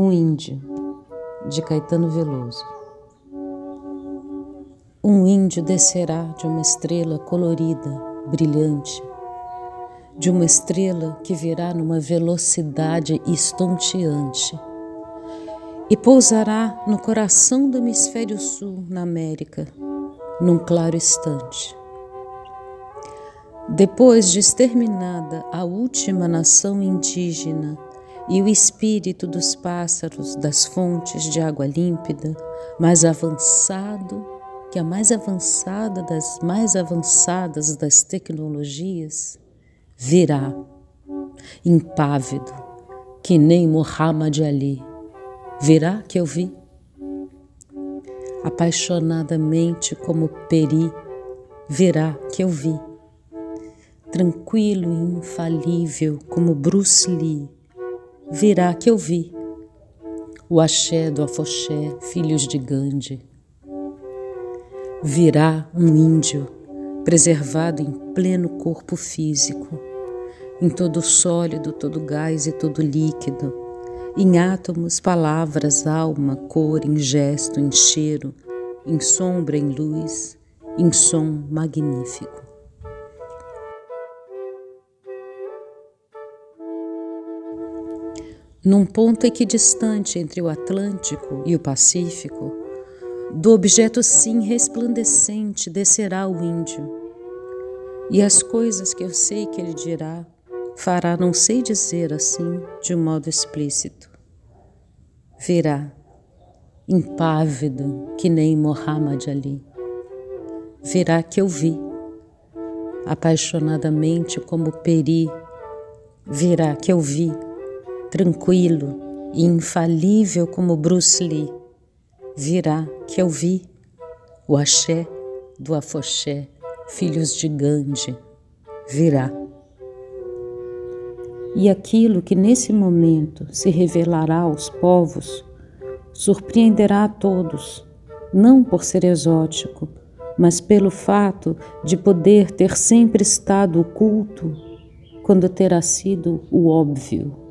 Um índio, de Caetano Veloso. Um índio descerá de uma estrela colorida, brilhante, de uma estrela que virá numa velocidade estonteante e pousará no coração do hemisfério sul, na América, num claro instante. Depois de exterminada a última nação indígena, e o espírito dos pássaros das fontes de água límpida, mais avançado que a mais avançada das mais avançadas das tecnologias, virá, impávido, que nem Muhammad Ali. Virá que eu vi, apaixonadamente como Peri, virá que eu vi, tranquilo e infalível como Bruce Lee virá que eu vi. O axé do afoxé, filhos de Gandhi. Virá um índio preservado em pleno corpo físico, em todo sólido, todo gás e todo líquido, em átomos, palavras, alma, cor, em gesto, em cheiro, em sombra, em luz, em som magnífico. Num ponto equidistante entre o Atlântico e o Pacífico, do objeto sim resplandecente descerá o índio, e as coisas que eu sei que ele dirá, fará não sei dizer assim de um modo explícito. Virá, impávido que nem Muhammad Ali. Virá que eu vi, apaixonadamente como Peri. Virá que eu vi tranquilo e infalível como Bruce Lee, virá que eu vi o axé do afoxé, filhos de Gandhi, virá. E aquilo que nesse momento se revelará aos povos surpreenderá a todos, não por ser exótico, mas pelo fato de poder ter sempre estado oculto quando terá sido o óbvio.